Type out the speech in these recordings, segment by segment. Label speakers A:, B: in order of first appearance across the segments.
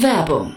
A: Werbung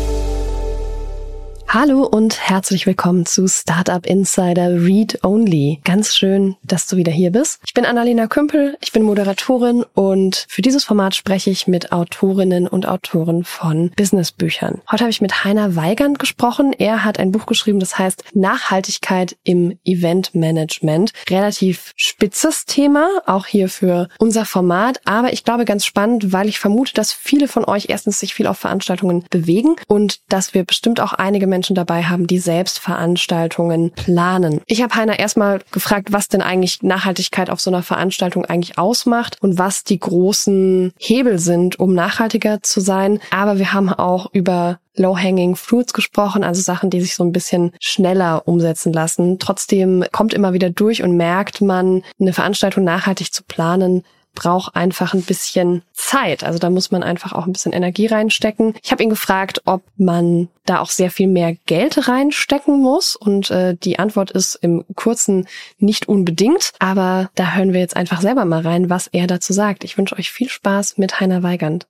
B: Hallo und herzlich willkommen zu Startup Insider Read Only. Ganz schön, dass du wieder hier bist. Ich bin Annalena Kümpel, ich bin Moderatorin und für dieses Format spreche ich mit Autorinnen und Autoren von Businessbüchern. Heute habe ich mit Heiner Weigand gesprochen. Er hat ein Buch geschrieben, das heißt Nachhaltigkeit im Eventmanagement. Relativ spitzes Thema, auch hier für unser Format, aber ich glaube ganz spannend, weil ich vermute, dass viele von euch erstens sich viel auf Veranstaltungen bewegen und dass wir bestimmt auch einige Menschen Menschen dabei haben, die selbst Veranstaltungen planen. Ich habe Heiner erstmal gefragt, was denn eigentlich Nachhaltigkeit auf so einer Veranstaltung eigentlich ausmacht und was die großen Hebel sind, um nachhaltiger zu sein. Aber wir haben auch über Low-Hanging Fruits gesprochen, also Sachen, die sich so ein bisschen schneller umsetzen lassen. Trotzdem kommt immer wieder durch und merkt man, eine Veranstaltung nachhaltig zu planen, braucht einfach ein bisschen Zeit. Also da muss man einfach auch ein bisschen Energie reinstecken. Ich habe ihn gefragt, ob man da auch sehr viel mehr Geld reinstecken muss. Und äh, die Antwort ist im kurzen nicht unbedingt. Aber da hören wir jetzt einfach selber mal rein, was er dazu sagt. Ich wünsche euch viel Spaß mit Heiner Weigand.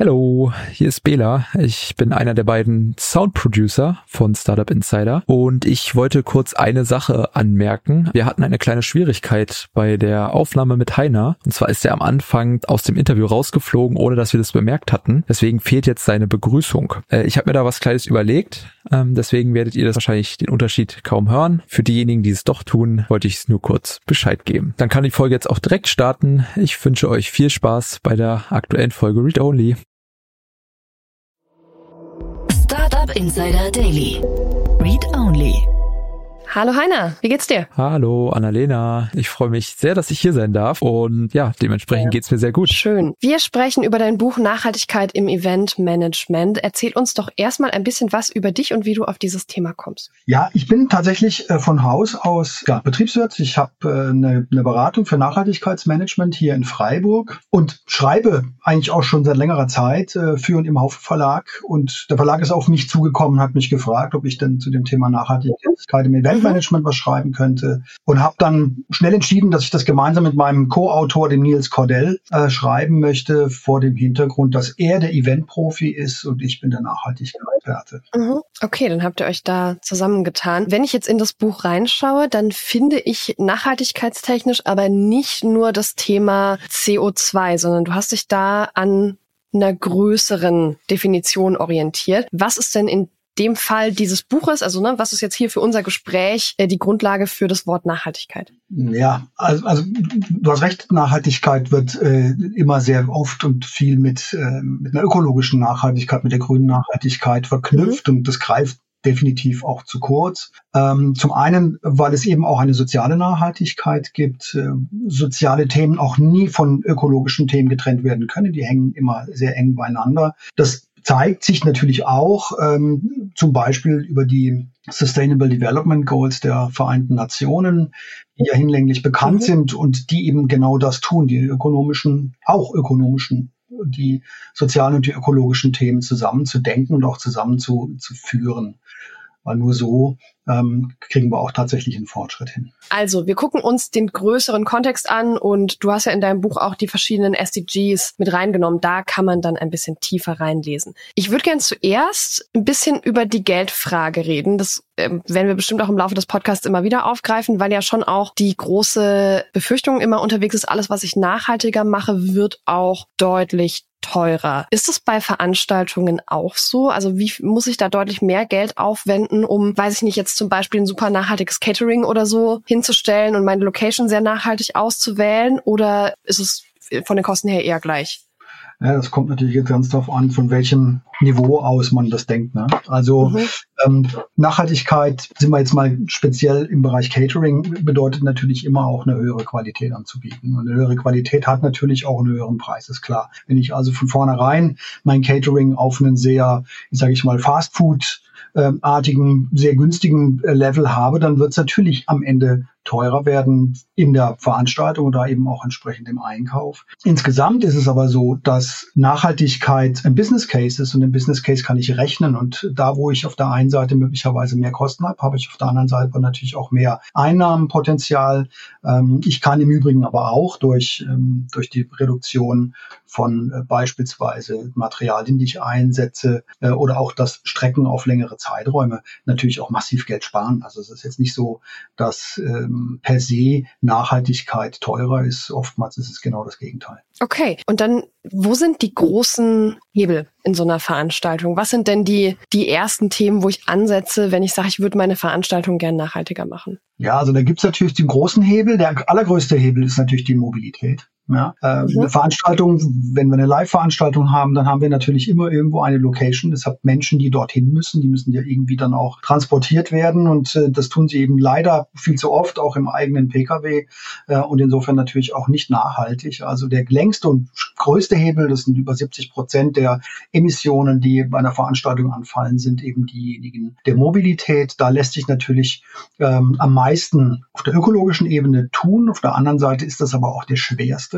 C: Hallo, hier ist Bela. Ich bin einer der beiden Sound Producer von Startup Insider und ich wollte kurz eine Sache anmerken. Wir hatten eine kleine Schwierigkeit bei der Aufnahme mit Heiner und zwar ist er am Anfang aus dem Interview rausgeflogen, ohne dass wir das bemerkt hatten. Deswegen fehlt jetzt seine Begrüßung. Äh, ich habe mir da was Kleines überlegt, ähm, deswegen werdet ihr das wahrscheinlich den Unterschied kaum hören. Für diejenigen, die es doch tun, wollte ich es nur kurz Bescheid geben. Dann kann die Folge jetzt auch direkt starten. Ich wünsche euch viel Spaß bei der aktuellen Folge Read Only.
A: Insider Daily. Read Only.
B: Hallo Heiner, wie geht's dir?
C: Hallo Annalena, ich freue mich sehr, dass ich hier sein darf und ja, dementsprechend ja. geht's mir sehr gut.
B: Schön. Wir sprechen über dein Buch Nachhaltigkeit im Eventmanagement. Erzähl uns doch erstmal ein bisschen was über dich und wie du auf dieses Thema kommst.
D: Ja, ich bin tatsächlich äh, von Haus aus ja, Betriebswirt. Ich habe äh, eine, eine Beratung für Nachhaltigkeitsmanagement hier in Freiburg und schreibe eigentlich auch schon seit längerer Zeit äh, für und im Haufe Verlag und der Verlag ist auf mich zugekommen, hat mich gefragt, ob ich denn zu dem Thema Nachhaltigkeit im Event Eventmanagement was schreiben könnte. Und habe dann schnell entschieden, dass ich das gemeinsam mit meinem Co-Autor, dem Nils Cordell, äh, schreiben möchte, vor dem Hintergrund, dass er der Eventprofi ist und ich bin der Nachhaltigkeitsexperte.
B: Mhm. Okay, dann habt ihr euch da zusammengetan. Wenn ich jetzt in das Buch reinschaue, dann finde ich nachhaltigkeitstechnisch aber nicht nur das Thema CO2, sondern du hast dich da an einer größeren Definition orientiert. Was ist denn in dem Fall dieses Buches, also ne, was ist jetzt hier für unser Gespräch äh, die Grundlage für das Wort Nachhaltigkeit?
D: Ja, also, also du hast recht, Nachhaltigkeit wird äh, immer sehr oft und viel mit, äh, mit einer ökologischen Nachhaltigkeit, mit der grünen Nachhaltigkeit verknüpft mhm. und das greift definitiv auch zu kurz. Ähm, zum einen, weil es eben auch eine soziale Nachhaltigkeit gibt, äh, soziale Themen auch nie von ökologischen Themen getrennt werden können. Die hängen immer sehr eng beieinander. Das zeigt sich natürlich auch ähm, zum Beispiel über die Sustainable Development Goals der Vereinten Nationen, die ja hinlänglich bekannt mhm. sind und die eben genau das tun, die ökonomischen, auch ökonomischen, die sozialen und die ökologischen Themen zusammenzudenken und auch zusammen zu. Weil nur so ähm, kriegen wir auch tatsächlich einen Fortschritt hin.
B: Also, wir gucken uns den größeren Kontext an und du hast ja in deinem Buch auch die verschiedenen SDGs mit reingenommen. Da kann man dann ein bisschen tiefer reinlesen. Ich würde gern zuerst ein bisschen über die Geldfrage reden. Das ähm, werden wir bestimmt auch im Laufe des Podcasts immer wieder aufgreifen, weil ja schon auch die große Befürchtung immer unterwegs ist, alles, was ich nachhaltiger mache, wird auch deutlich teurer. Ist es bei Veranstaltungen auch so? Also wie muss ich da deutlich mehr Geld aufwenden, um, weiß ich nicht, jetzt zum Beispiel ein super nachhaltiges Catering oder so hinzustellen und meine Location sehr nachhaltig auszuwählen? Oder ist es von den Kosten her eher gleich?
D: Ja, das kommt natürlich jetzt ganz darauf an, von welchem Niveau aus man das denkt. Ne? Also mhm. ähm, Nachhaltigkeit, sind wir jetzt mal speziell im Bereich Catering, bedeutet natürlich immer auch eine höhere Qualität anzubieten. Und eine höhere Qualität hat natürlich auch einen höheren Preis, ist klar. Wenn ich also von vornherein mein Catering auf einen sehr, ich sage ich mal, Fastfood artigen, sehr günstigen äh, Level habe, dann wird es natürlich am Ende teurer werden in der Veranstaltung oder eben auch entsprechend im Einkauf. Insgesamt ist es aber so, dass Nachhaltigkeit ein Business Case ist und im Business Case kann ich rechnen und da, wo ich auf der einen Seite möglicherweise mehr Kosten habe, habe ich auf der anderen Seite natürlich auch mehr Einnahmenpotenzial. Ähm, ich kann im Übrigen aber auch durch, ähm, durch die Reduktion von äh, beispielsweise Materialien, die ich einsetze äh, oder auch das Strecken auf längere Zeiträume natürlich auch massiv Geld sparen. Also es ist jetzt nicht so, dass ähm, per se Nachhaltigkeit teurer ist. Oftmals ist es genau das Gegenteil.
B: Okay, und dann, wo sind die großen Hebel in so einer Veranstaltung? Was sind denn die, die ersten Themen, wo ich ansetze, wenn ich sage, ich würde meine Veranstaltung gern nachhaltiger machen?
D: Ja, also da gibt's natürlich den großen Hebel. Der allergrößte Hebel ist natürlich die Mobilität. Ja, äh, mhm. Eine Veranstaltung, wenn wir eine Live-Veranstaltung haben, dann haben wir natürlich immer irgendwo eine Location. Das hat Menschen, die dorthin müssen, die müssen ja irgendwie dann auch transportiert werden und äh, das tun sie eben leider viel zu oft auch im eigenen Pkw äh, und insofern natürlich auch nicht nachhaltig. Also der längste und größte Hebel, das sind über 70 Prozent der Emissionen, die bei einer Veranstaltung anfallen, sind eben diejenigen der Mobilität. Da lässt sich natürlich ähm, am meisten auf der ökologischen Ebene tun. Auf der anderen Seite ist das aber auch der schwerste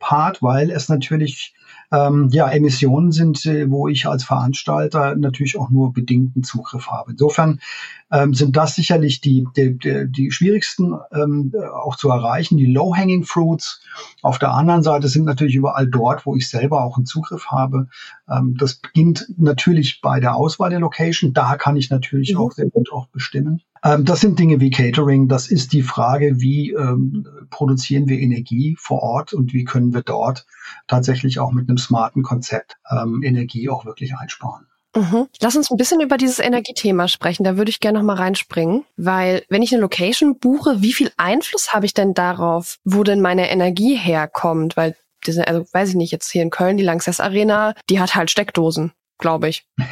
D: Part, weil es natürlich ähm, ja Emissionen sind, äh, wo ich als Veranstalter natürlich auch nur bedingten Zugriff habe. Insofern ähm, sind das sicherlich die, die, die, die schwierigsten ähm, auch zu erreichen, die Low-Hanging Fruits. Auf der anderen Seite sind natürlich überall dort, wo ich selber auch einen Zugriff habe. Ähm, das beginnt natürlich bei der Auswahl der Location. Da kann ich natürlich mhm. auch sehr gut auch bestimmen. Ähm, das sind Dinge wie Catering. Das ist die Frage, wie ähm, produzieren wir Energie vor Ort und wie können wir dort tatsächlich auch mit einem smarten Konzept ähm, Energie auch wirklich einsparen.
B: Mhm. Lass uns ein bisschen über dieses Energiethema sprechen. Da würde ich gerne noch mal reinspringen, weil wenn ich eine Location buche, wie viel Einfluss habe ich denn darauf, wo denn meine Energie herkommt? Weil diese, also weiß ich nicht, jetzt hier in Köln die Lanxess Arena, die hat halt Steckdosen glaube ich.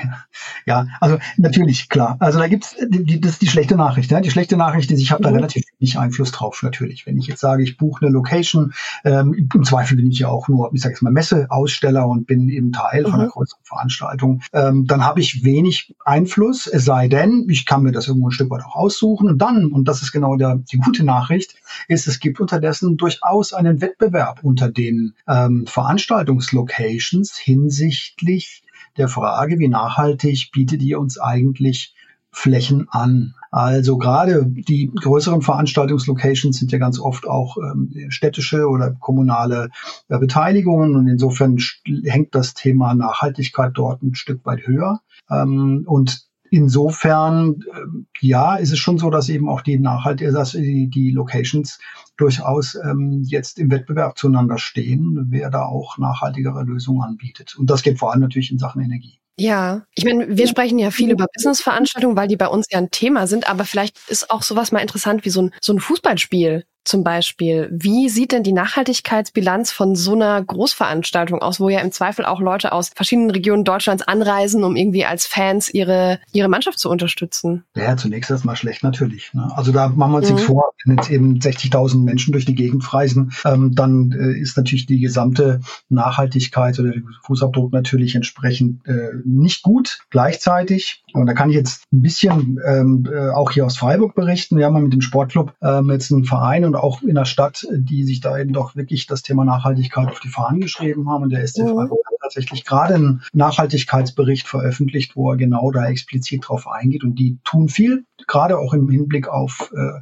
D: Ja, also natürlich, klar. Also da gibt's die, das ist die schlechte Nachricht. Ja? Die schlechte Nachricht ist, ich habe mhm. da relativ wenig Einfluss drauf, natürlich. Wenn ich jetzt sage, ich buche eine Location, ähm, im Zweifel bin ich ja auch nur, ich sage jetzt mal, Messeaussteller und bin eben Teil mhm. von einer größeren Veranstaltung, ähm, dann habe ich wenig Einfluss, es sei denn, ich kann mir das irgendwo ein Stück weit auch aussuchen. Und dann, und das ist genau der, die gute Nachricht, ist, es gibt unterdessen durchaus einen Wettbewerb unter den ähm, Veranstaltungslocations hinsichtlich der Frage, wie nachhaltig bietet ihr uns eigentlich Flächen an? Also gerade die größeren Veranstaltungslocations sind ja ganz oft auch ähm, städtische oder kommunale äh, Beteiligungen und insofern hängt das Thema Nachhaltigkeit dort ein Stück weit höher. Ähm, und insofern, äh, ja, ist es schon so, dass eben auch die Nachhalt, dass die, die Locations durchaus ähm, jetzt im Wettbewerb zueinander stehen, wer da auch nachhaltigere Lösungen anbietet. Und das geht vor allem natürlich in Sachen Energie.
B: Ja, ich meine, wir sprechen ja viel über Businessveranstaltungen, weil die bei uns ja ein Thema sind, aber vielleicht ist auch sowas mal interessant wie so ein, so ein Fußballspiel zum Beispiel. Wie sieht denn die Nachhaltigkeitsbilanz von so einer Großveranstaltung aus, wo ja im Zweifel auch Leute aus verschiedenen Regionen Deutschlands anreisen, um irgendwie als Fans ihre, ihre Mannschaft zu unterstützen?
D: Ja, zunächst erstmal schlecht natürlich. Ne? Also da machen wir uns mhm. nichts vor, wenn jetzt eben 60.000 Menschen durch die Gegend reisen, ähm, dann äh, ist natürlich die gesamte Nachhaltigkeit oder der Fußabdruck natürlich entsprechend äh, nicht gut. Gleichzeitig, und da kann ich jetzt ein bisschen ähm, äh, auch hier aus Freiburg berichten, wir haben mit dem Sportclub ähm, jetzt einen Verein und auch in der Stadt, die sich da eben doch wirklich das Thema Nachhaltigkeit auf die Fahnen geschrieben haben. Und der SC mhm. Freiburg hat tatsächlich gerade einen Nachhaltigkeitsbericht veröffentlicht, wo er genau da explizit drauf eingeht. Und die tun viel, gerade auch im Hinblick auf äh,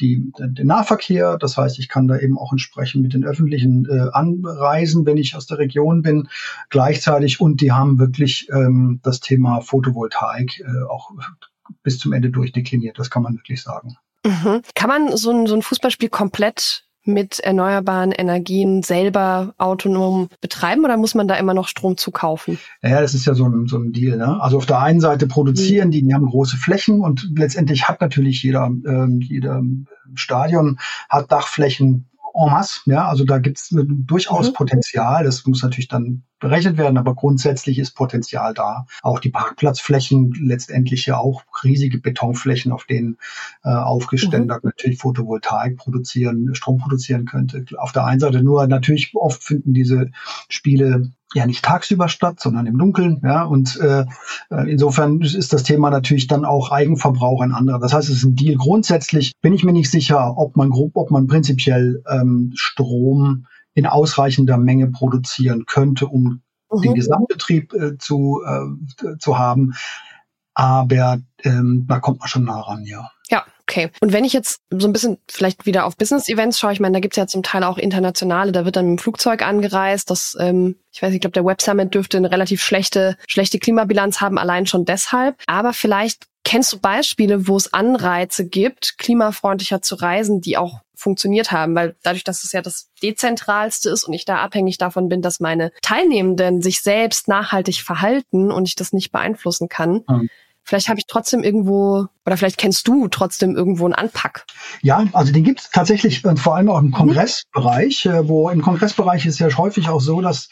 D: die, den Nahverkehr. Das heißt, ich kann da eben auch entsprechend mit den öffentlichen äh, anreisen, wenn ich aus der Region bin, gleichzeitig. Und die haben wirklich ähm, das Thema Photovoltaik äh, auch bis zum Ende durchdekliniert. Das kann man wirklich sagen.
B: Mhm. Kann man so ein, so ein Fußballspiel komplett mit erneuerbaren Energien selber autonom betreiben oder muss man da immer noch Strom zukaufen?
D: Ja, das ist ja so ein, so ein Deal. Ne? Also auf der einen Seite produzieren mhm. die, die haben große Flächen und letztendlich hat natürlich jeder, ähm, jeder Stadion hat Dachflächen en masse. Ja, also da gibt es durchaus mhm. Potenzial. Das muss natürlich dann berechnet werden, aber grundsätzlich ist Potenzial da. Auch die Parkplatzflächen, letztendlich ja auch riesige Betonflächen, auf denen äh, aufgeständert mhm. natürlich Photovoltaik produzieren, Strom produzieren könnte. Auf der einen Seite nur natürlich oft finden diese Spiele ja nicht tagsüber statt, sondern im Dunkeln. Ja, und äh, insofern ist das Thema natürlich dann auch Eigenverbrauch ein anderer. Das heißt, es ist ein Deal. Grundsätzlich bin ich mir nicht sicher, ob man grob, ob man prinzipiell ähm, Strom in ausreichender Menge produzieren könnte, um mhm. den Gesamtbetrieb äh, zu, äh, zu haben. Aber ähm, da kommt man schon nah ran, ja.
B: Ja, okay. Und wenn ich jetzt so ein bisschen vielleicht wieder auf Business-Events schaue, ich meine, da gibt's ja zum Teil auch internationale, da wird dann mit dem Flugzeug angereist. Das, ähm, ich weiß nicht, ich glaube, der Web Summit dürfte eine relativ schlechte, schlechte Klimabilanz haben, allein schon deshalb. Aber vielleicht kennst du Beispiele, wo es Anreize gibt, klimafreundlicher zu reisen, die auch funktioniert haben, weil dadurch, dass es ja das dezentralste ist und ich da abhängig davon bin, dass meine Teilnehmenden sich selbst nachhaltig verhalten und ich das nicht beeinflussen kann, mhm. Vielleicht habe ich trotzdem irgendwo, oder vielleicht kennst du trotzdem irgendwo einen Anpack.
D: Ja, also den gibt es tatsächlich äh, vor allem auch im mhm. Kongressbereich, äh, wo im Kongressbereich ist ja häufig auch so, dass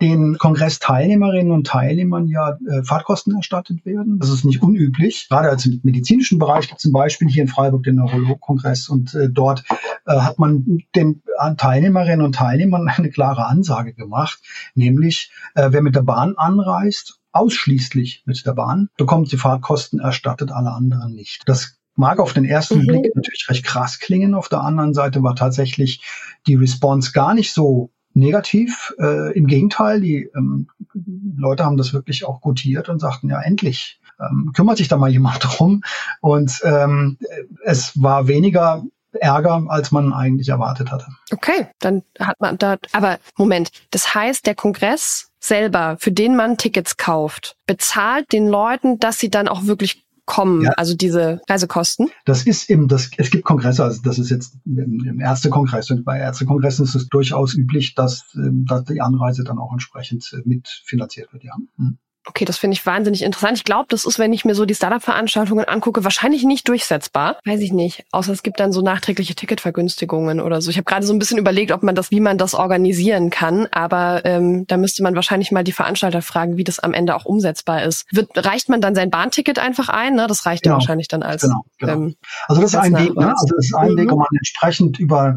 D: den Kongressteilnehmerinnen und Teilnehmern ja äh, Fahrtkosten erstattet werden. Das ist nicht unüblich. Gerade als im medizinischen Bereich gibt es zum Beispiel hier in Freiburg den Neurolog-Kongress und äh, dort äh, hat man den Teilnehmerinnen und Teilnehmern eine klare Ansage gemacht, nämlich äh, wer mit der Bahn anreist ausschließlich mit der Bahn, bekommt die Fahrtkosten erstattet, alle anderen nicht. Das mag auf den ersten mhm. Blick natürlich recht krass klingen. Auf der anderen Seite war tatsächlich die Response gar nicht so negativ. Äh, Im Gegenteil, die ähm, Leute haben das wirklich auch gutiert und sagten, ja, endlich ähm, kümmert sich da mal jemand drum. Und ähm, es war weniger Ärger, als man eigentlich erwartet hatte.
B: Okay, dann hat man da, aber Moment, das heißt, der Kongress selber, für den man Tickets kauft, bezahlt den Leuten, dass sie dann auch wirklich kommen, ja. also diese Reisekosten?
D: Das ist eben, das, es gibt Kongresse, also das ist jetzt im, Ärztekongress und bei Ärztekongressen ist es durchaus üblich, dass, ähm, dass die Anreise dann auch entsprechend äh, mitfinanziert wird, ja. Hm.
B: Okay, das finde ich wahnsinnig interessant. Ich glaube, das ist, wenn ich mir so die Startup-Veranstaltungen angucke, wahrscheinlich nicht durchsetzbar. Weiß ich nicht. Außer es gibt dann so nachträgliche Ticketvergünstigungen oder so. Ich habe gerade so ein bisschen überlegt, ob man das, wie man das organisieren kann. Aber ähm, da müsste man wahrscheinlich mal die Veranstalter fragen, wie das am Ende auch umsetzbar ist. Wird, reicht man dann sein Bahnticket einfach ein? Ne? Das reicht genau. ja wahrscheinlich dann als. Genau, genau.
D: Ähm, also das ist ein Weg. Ne? Also das ist ein mhm. Weg, um man entsprechend über,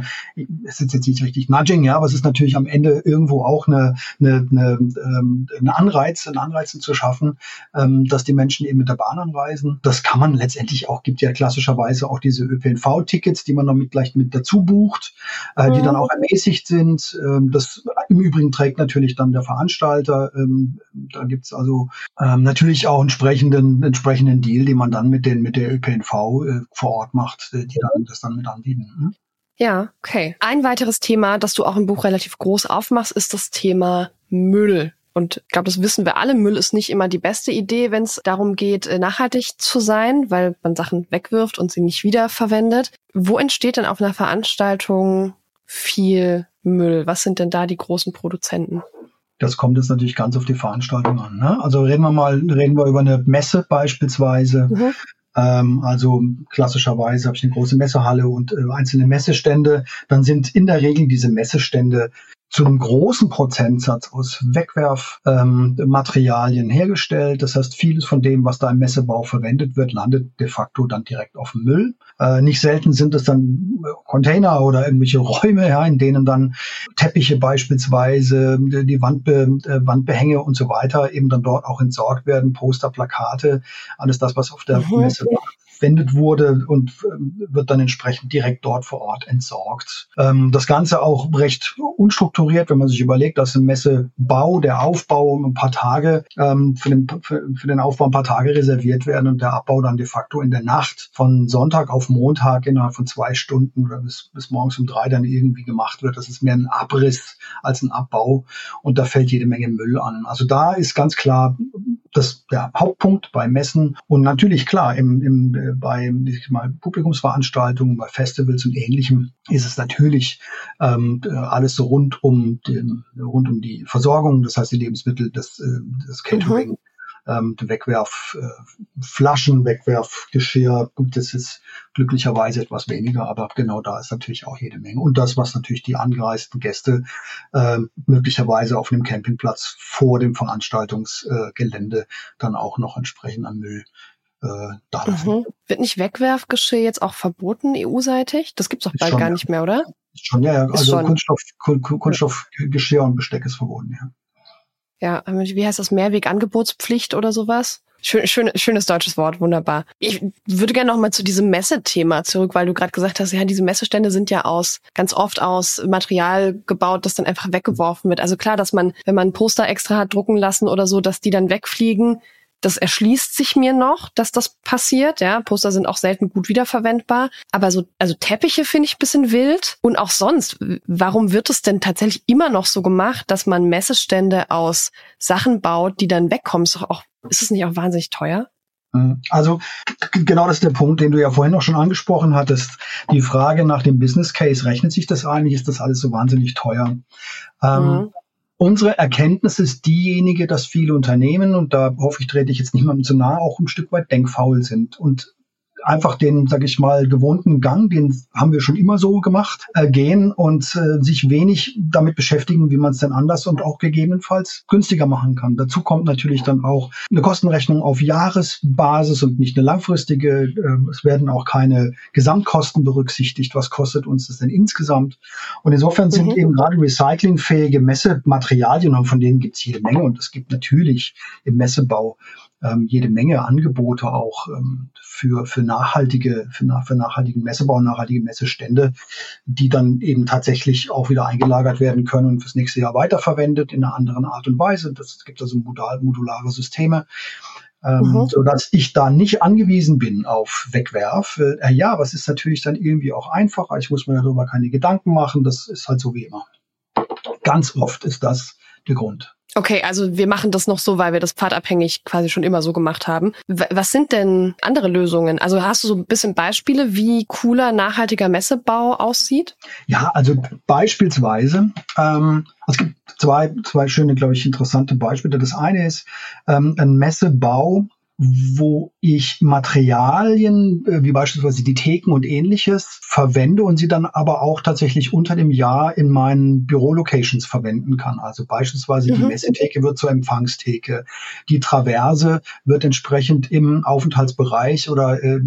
D: es ist jetzt nicht richtig Nudging, ja, aber es ist natürlich am Ende irgendwo auch eine, eine, eine, ähm, ein Anreiz, ein Anreiz Anreize zu schaffen, ähm, dass die Menschen eben mit der Bahn anreisen. Das kann man letztendlich auch, gibt ja klassischerweise auch diese ÖPNV-Tickets, die man noch mit, gleich mit dazu bucht, äh, mhm. die dann auch ermäßigt sind. Ähm, das im Übrigen trägt natürlich dann der Veranstalter. Ähm, da gibt's also ähm, natürlich auch entsprechenden, entsprechenden Deal, den man dann mit, den, mit der ÖPNV äh, vor Ort macht, äh, die dann das dann mit anbieten. Hm?
B: Ja, okay. Ein weiteres Thema, das du auch im Buch relativ groß aufmachst, ist das Thema Müll. Und ich glaube, das wissen wir alle. Müll ist nicht immer die beste Idee, wenn es darum geht, äh, nachhaltig zu sein, weil man Sachen wegwirft und sie nicht wiederverwendet. Wo entsteht denn auf einer Veranstaltung viel Müll? Was sind denn da die großen Produzenten?
D: Das kommt jetzt natürlich ganz auf die Veranstaltung an. Ne? Also reden wir mal, reden wir über eine Messe beispielsweise. Mhm. Ähm, also klassischerweise habe ich eine große Messehalle und äh, einzelne Messestände. Dann sind in der Regel diese Messestände zu einem großen Prozentsatz aus Wegwerfmaterialien ähm, hergestellt. Das heißt, vieles von dem, was da im Messebau verwendet wird, landet de facto dann direkt auf dem Müll. Äh, nicht selten sind es dann Container oder irgendwelche Räume, ja, in denen dann Teppiche beispielsweise, die Wandbe äh, Wandbehänge und so weiter eben dann dort auch entsorgt werden, Poster, Plakate, alles das, was auf der mhm. Messe verwendet wurde und ähm, wird dann entsprechend direkt dort vor Ort entsorgt. Ähm, das Ganze auch recht unstrukturiert, wenn man sich überlegt, dass ein Messebau, der Aufbau ein paar Tage, ähm, für, den, für, den Aufbau ein paar Tage reserviert werden und der Abbau dann de facto in der Nacht von Sonntag auf Montag innerhalb von zwei Stunden bis, bis morgens um drei dann irgendwie gemacht wird. Das ist mehr ein Abriss als ein Abbau und da fällt jede Menge Müll an. Also da ist ganz klar das der Hauptpunkt bei Messen und natürlich klar im, im äh, bei ich mal, Publikumsveranstaltungen, bei Festivals und Ähnlichem ist es natürlich ähm, alles so rund um den, rund um die Versorgung, das heißt die Lebensmittel, das, äh, das Catering. Mhm ähm, Wegwerfflaschen, äh, Wegwerfgeschirr. Gut, das ist glücklicherweise etwas weniger, aber genau da ist natürlich auch jede Menge. Und das, was natürlich die angereisten Gäste äh, möglicherweise auf einem Campingplatz vor dem Veranstaltungsgelände äh, dann auch noch entsprechend an Müll äh, da mhm.
B: Wird nicht Wegwerfgeschirr jetzt auch verboten EU-seitig? Das gibt's doch bald schon, gar nicht mehr, oder?
D: Schon, ja, ja. also Kunststoff, Kunststoffgeschirr und Besteck ist verboten, ja.
B: Ja, wie heißt das? Mehrwegangebotspflicht oder sowas? Schön, schön, schönes deutsches Wort, wunderbar. Ich würde gerne noch mal zu diesem Messethema zurück, weil du gerade gesagt hast, ja, diese Messestände sind ja aus ganz oft aus Material gebaut, das dann einfach weggeworfen wird. Also klar, dass man, wenn man Poster extra hat drucken lassen oder so, dass die dann wegfliegen, das erschließt sich mir noch, dass das passiert. Ja, Poster sind auch selten gut wiederverwendbar. Aber so, also Teppiche finde ich ein bisschen wild. Und auch sonst, warum wird es denn tatsächlich immer noch so gemacht, dass man Messestände aus Sachen baut, die dann wegkommen? Ist, auch, ist es nicht auch wahnsinnig teuer?
D: Mhm. Also genau das ist der Punkt, den du ja vorhin auch schon angesprochen hattest. Die Frage nach dem Business Case, rechnet sich das eigentlich? Ist das alles so wahnsinnig teuer? Ähm, mhm. Unsere Erkenntnis ist diejenige, dass viele Unternehmen, und da hoffe ich, trete ich jetzt niemandem zu nahe, auch ein Stück weit denkfaul sind. Und einfach den, sag ich mal, gewohnten Gang, den haben wir schon immer so gemacht, äh, gehen und äh, sich wenig damit beschäftigen, wie man es denn anders und auch gegebenenfalls günstiger machen kann. Dazu kommt natürlich dann auch eine Kostenrechnung auf Jahresbasis und nicht eine langfristige. Äh, es werden auch keine Gesamtkosten berücksichtigt. Was kostet uns das denn insgesamt? Und insofern sind mhm. eben gerade recyclingfähige Messematerialien, und von denen gibt es jede Menge und es gibt natürlich im Messebau ähm, jede Menge Angebote auch ähm, für, für nachhaltige, für, für nachhaltigen Messebau, nachhaltige Messestände, die dann eben tatsächlich auch wieder eingelagert werden können und fürs nächste Jahr weiterverwendet in einer anderen Art und Weise. Das gibt also modal, modulare Systeme. Ähm, mhm. so dass ich da nicht angewiesen bin auf Wegwerf. Äh, ja, was ist natürlich dann irgendwie auch einfacher. Ich muss mir darüber keine Gedanken machen. Das ist halt so wie immer. Ganz oft ist das der Grund.
B: Okay, also wir machen das noch so, weil wir das pfadabhängig quasi schon immer so gemacht haben. Was sind denn andere Lösungen? Also hast du so ein bisschen Beispiele, wie cooler, nachhaltiger Messebau aussieht?
D: Ja, also beispielsweise, ähm, es gibt zwei, zwei schöne, glaube ich, interessante Beispiele. Das eine ist ähm, ein Messebau, wo ich Materialien äh, wie beispielsweise die Theken und ähnliches verwende und sie dann aber auch tatsächlich unter dem Jahr in meinen Bürolocations verwenden kann. Also beispielsweise mhm. die Messetheke wird zur Empfangstheke, die Traverse wird entsprechend im Aufenthaltsbereich oder äh,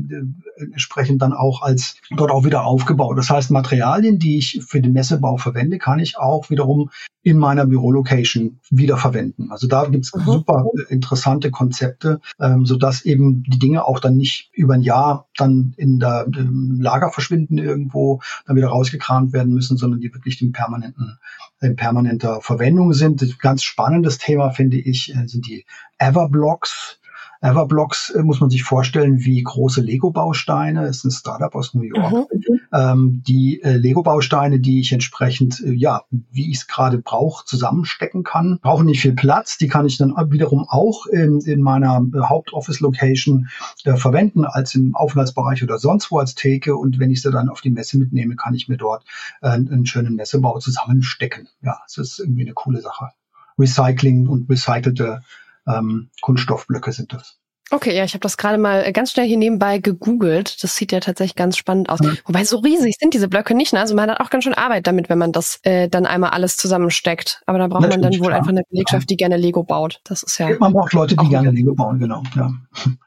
D: entsprechend dann auch als dort auch wieder aufgebaut. Das heißt, Materialien, die ich für den Messebau verwende, kann ich auch wiederum in meiner Bürolocation wiederverwenden. Also da gibt's mhm. super interessante Konzepte, ähm, sodass eben die Dinge auch dann nicht über ein Jahr dann in der im Lager verschwinden irgendwo, dann wieder rausgekramt werden müssen, sondern die wirklich in permanenten in permanenter Verwendung sind. Ein ganz spannendes Thema finde ich äh, sind die Everblocks. Everblocks äh, muss man sich vorstellen wie große Lego-Bausteine. Es ist ein Startup aus New York. Mhm. Ähm, die äh, Lego-Bausteine, die ich entsprechend, äh, ja, wie ich es gerade brauche, zusammenstecken kann, brauchen nicht viel Platz. Die kann ich dann wiederum auch in, in meiner äh, Hauptoffice-Location äh, verwenden, als im Aufenthaltsbereich oder sonst wo als Theke. Und wenn ich sie dann auf die Messe mitnehme, kann ich mir dort äh, einen schönen Messebau zusammenstecken. Ja, es ist irgendwie eine coole Sache. Recycling und recycelte ähm, Kunststoffblöcke sind das.
B: Okay, ja, ich habe das gerade mal ganz schnell hier nebenbei gegoogelt. Das sieht ja tatsächlich ganz spannend aus. Mhm. Wobei so riesig sind diese Blöcke nicht. Ne? Also man hat auch ganz schön Arbeit damit, wenn man das äh, dann einmal alles zusammensteckt. Aber da braucht Natürlich, man dann wohl klar. einfach eine Belegschaft, die gerne Lego baut. Das ist ja.
D: Man braucht Leute, die gerne Lego bauen, genau. Ja.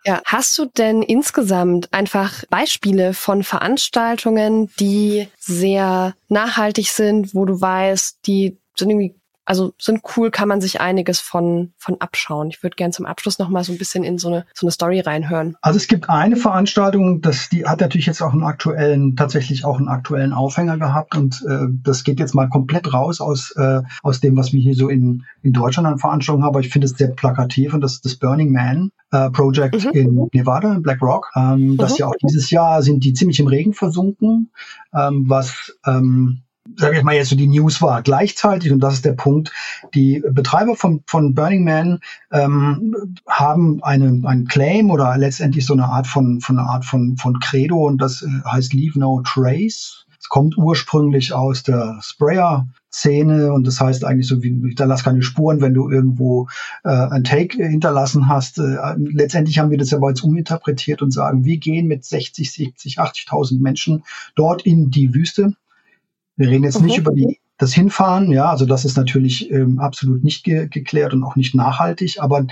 B: ja. Hast du denn insgesamt einfach Beispiele von Veranstaltungen, die sehr nachhaltig sind, wo du weißt, die sind irgendwie also sind cool, kann man sich einiges von, von abschauen. Ich würde gerne zum Abschluss noch mal so ein bisschen in so eine, so eine Story reinhören.
D: Also es gibt eine Veranstaltung, das, die hat natürlich jetzt auch einen aktuellen, tatsächlich auch einen aktuellen Aufhänger gehabt und äh, das geht jetzt mal komplett raus aus, äh, aus dem, was wir hier so in, in Deutschland an Veranstaltungen haben, aber ich finde es sehr plakativ und das ist das Burning Man äh, Project mhm. in Nevada, in Black Rock. Ähm, mhm. Das ja auch dieses Jahr sind die ziemlich im Regen versunken, ähm, was ähm, sage ich mal jetzt so die News war. Gleichzeitig, und das ist der Punkt, die Betreiber von, von Burning Man ähm, haben eine, einen Claim oder letztendlich so eine Art von, von eine Art von, von Credo und das äh, heißt Leave No Trace. Es kommt ursprünglich aus der Sprayer Szene und das heißt eigentlich so wie hinterlass keine Spuren, wenn du irgendwo äh, ein Take hinterlassen hast. Äh, letztendlich haben wir das aber jetzt uminterpretiert und sagen, wir gehen mit 60, 70, 80.000 Menschen dort in die Wüste wir reden jetzt mhm. nicht über die, das Hinfahren, ja, also das ist natürlich ähm, absolut nicht ge geklärt und auch nicht nachhaltig, aber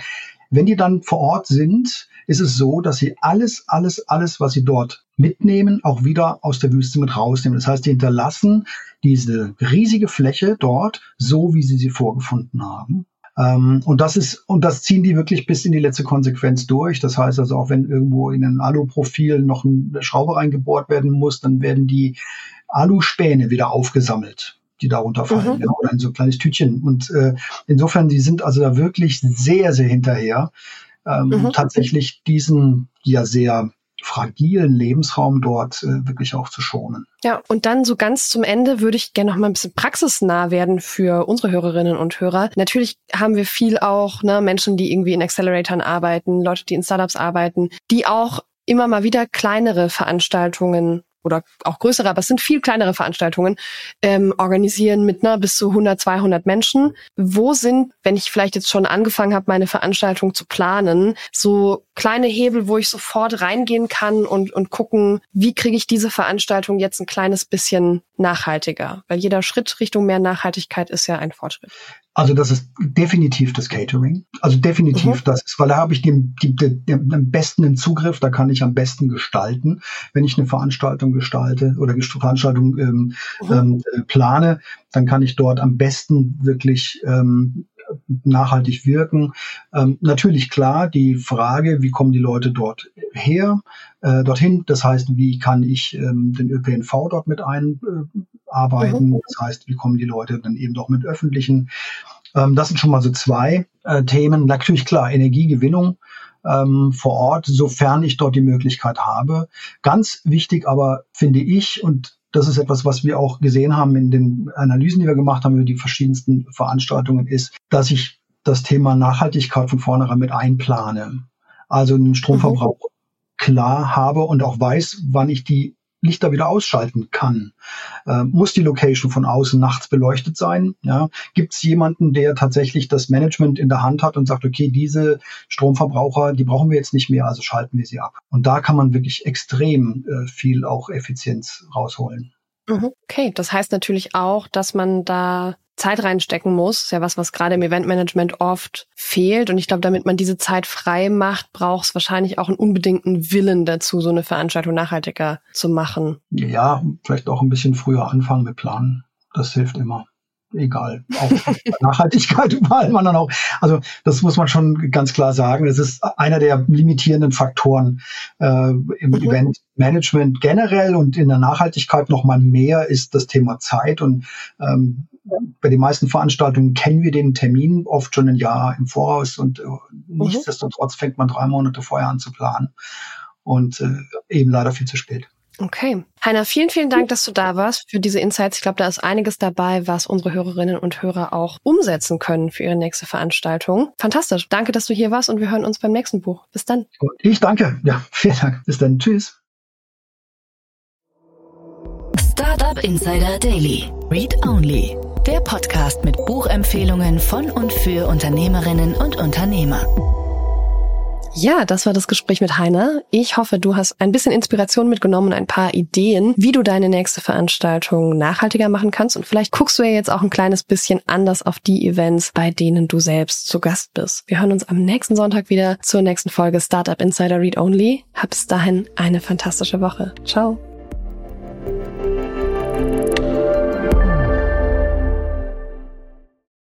D: wenn die dann vor Ort sind, ist es so, dass sie alles, alles, alles, was sie dort mitnehmen, auch wieder aus der Wüste mit rausnehmen. Das heißt, die hinterlassen diese riesige Fläche dort, so wie sie sie vorgefunden haben. Ähm, und das ist, und das ziehen die wirklich bis in die letzte Konsequenz durch. Das heißt also, auch wenn irgendwo in ein Aluprofil noch eine Schraube reingebohrt werden muss, dann werden die Aluspäne wieder aufgesammelt, die darunter fallen, mhm. ja, oder in so ein kleines Tütchen. Und äh, insofern, die sind also da wirklich sehr, sehr hinterher, ähm, mhm. tatsächlich diesen ja sehr fragilen Lebensraum dort äh, wirklich auch zu schonen.
B: Ja, und dann so ganz zum Ende würde ich gerne noch mal ein bisschen praxisnah werden für unsere Hörerinnen und Hörer. Natürlich haben wir viel auch ne, Menschen, die irgendwie in Acceleratoren arbeiten, Leute, die in Startups arbeiten, die auch immer mal wieder kleinere Veranstaltungen oder auch größere, aber es sind viel kleinere Veranstaltungen, ähm, organisieren mit ne, bis zu 100, 200 Menschen. Wo sind, wenn ich vielleicht jetzt schon angefangen habe, meine Veranstaltung zu planen, so kleine Hebel, wo ich sofort reingehen kann und, und gucken, wie kriege ich diese Veranstaltung jetzt ein kleines bisschen nachhaltiger? Weil jeder Schritt Richtung mehr Nachhaltigkeit ist ja ein Fortschritt.
D: Also das ist definitiv das Catering. Also definitiv mhm. das ist, weil da habe ich den, den, den, den besten Zugriff, da kann ich am besten gestalten, wenn ich eine Veranstaltung gestalte oder Veranstaltung ähm, mhm. ähm, äh, plane, dann kann ich dort am besten wirklich ähm, nachhaltig wirken. Ähm, natürlich klar die Frage, wie kommen die Leute dort her, äh, dorthin. Das heißt, wie kann ich ähm, den ÖPNV dort mit einarbeiten? Mhm. Das heißt, wie kommen die Leute dann eben doch mit öffentlichen? Ähm, das sind schon mal so zwei äh, Themen. Natürlich klar, Energiegewinnung ähm, vor Ort, sofern ich dort die Möglichkeit habe. Ganz wichtig aber finde ich, und das ist etwas, was wir auch gesehen haben in den Analysen, die wir gemacht haben über die verschiedensten Veranstaltungen, ist, dass ich das Thema Nachhaltigkeit von vornherein mit einplane. Also einen Stromverbrauch mhm. klar habe und auch weiß, wann ich die Lichter wieder ausschalten kann. Äh, muss die Location von außen nachts beleuchtet sein? Ja? Gibt es jemanden, der tatsächlich das Management in der Hand hat und sagt, okay, diese Stromverbraucher, die brauchen wir jetzt nicht mehr, also schalten wir sie ab. Und da kann man wirklich extrem äh, viel auch Effizienz rausholen.
B: Mhm. Okay, das heißt natürlich auch, dass man da Zeit reinstecken muss. ist ja was, was gerade im Eventmanagement oft fehlt. Und ich glaube, damit man diese Zeit frei macht, braucht es wahrscheinlich auch einen unbedingten Willen dazu, so eine Veranstaltung nachhaltiger zu machen.
D: Ja, vielleicht auch ein bisschen früher anfangen mit Planen. Das hilft immer egal. Auch Nachhaltigkeit überall man dann auch. Also das muss man schon ganz klar sagen. Das ist einer der limitierenden Faktoren äh, im mhm. Eventmanagement generell und in der Nachhaltigkeit noch mal mehr ist das Thema Zeit. Und ähm, bei den meisten Veranstaltungen kennen wir den Termin oft schon ein Jahr im Voraus und äh, mhm. nichtsdestotrotz fängt man drei Monate vorher an zu planen und äh, eben leider viel zu spät.
B: Okay. Heiner, vielen, vielen Dank, dass du da warst für diese Insights. Ich glaube, da ist einiges dabei, was unsere Hörerinnen und Hörer auch umsetzen können für ihre nächste Veranstaltung. Fantastisch. Danke, dass du hier warst und wir hören uns beim nächsten Buch. Bis dann.
D: Ich danke. Ja, vielen Dank. Bis dann. Tschüss.
A: Startup Insider Daily. Read Only. Der Podcast mit Buchempfehlungen von und für Unternehmerinnen und Unternehmer.
B: Ja, das war das Gespräch mit Heiner. Ich hoffe, du hast ein bisschen Inspiration mitgenommen und ein paar Ideen, wie du deine nächste Veranstaltung nachhaltiger machen kannst. Und vielleicht guckst du ja jetzt auch ein kleines bisschen anders auf die Events, bei denen du selbst zu Gast bist. Wir hören uns am nächsten Sonntag wieder zur nächsten Folge Startup Insider Read Only. Hab bis dahin eine fantastische Woche. Ciao.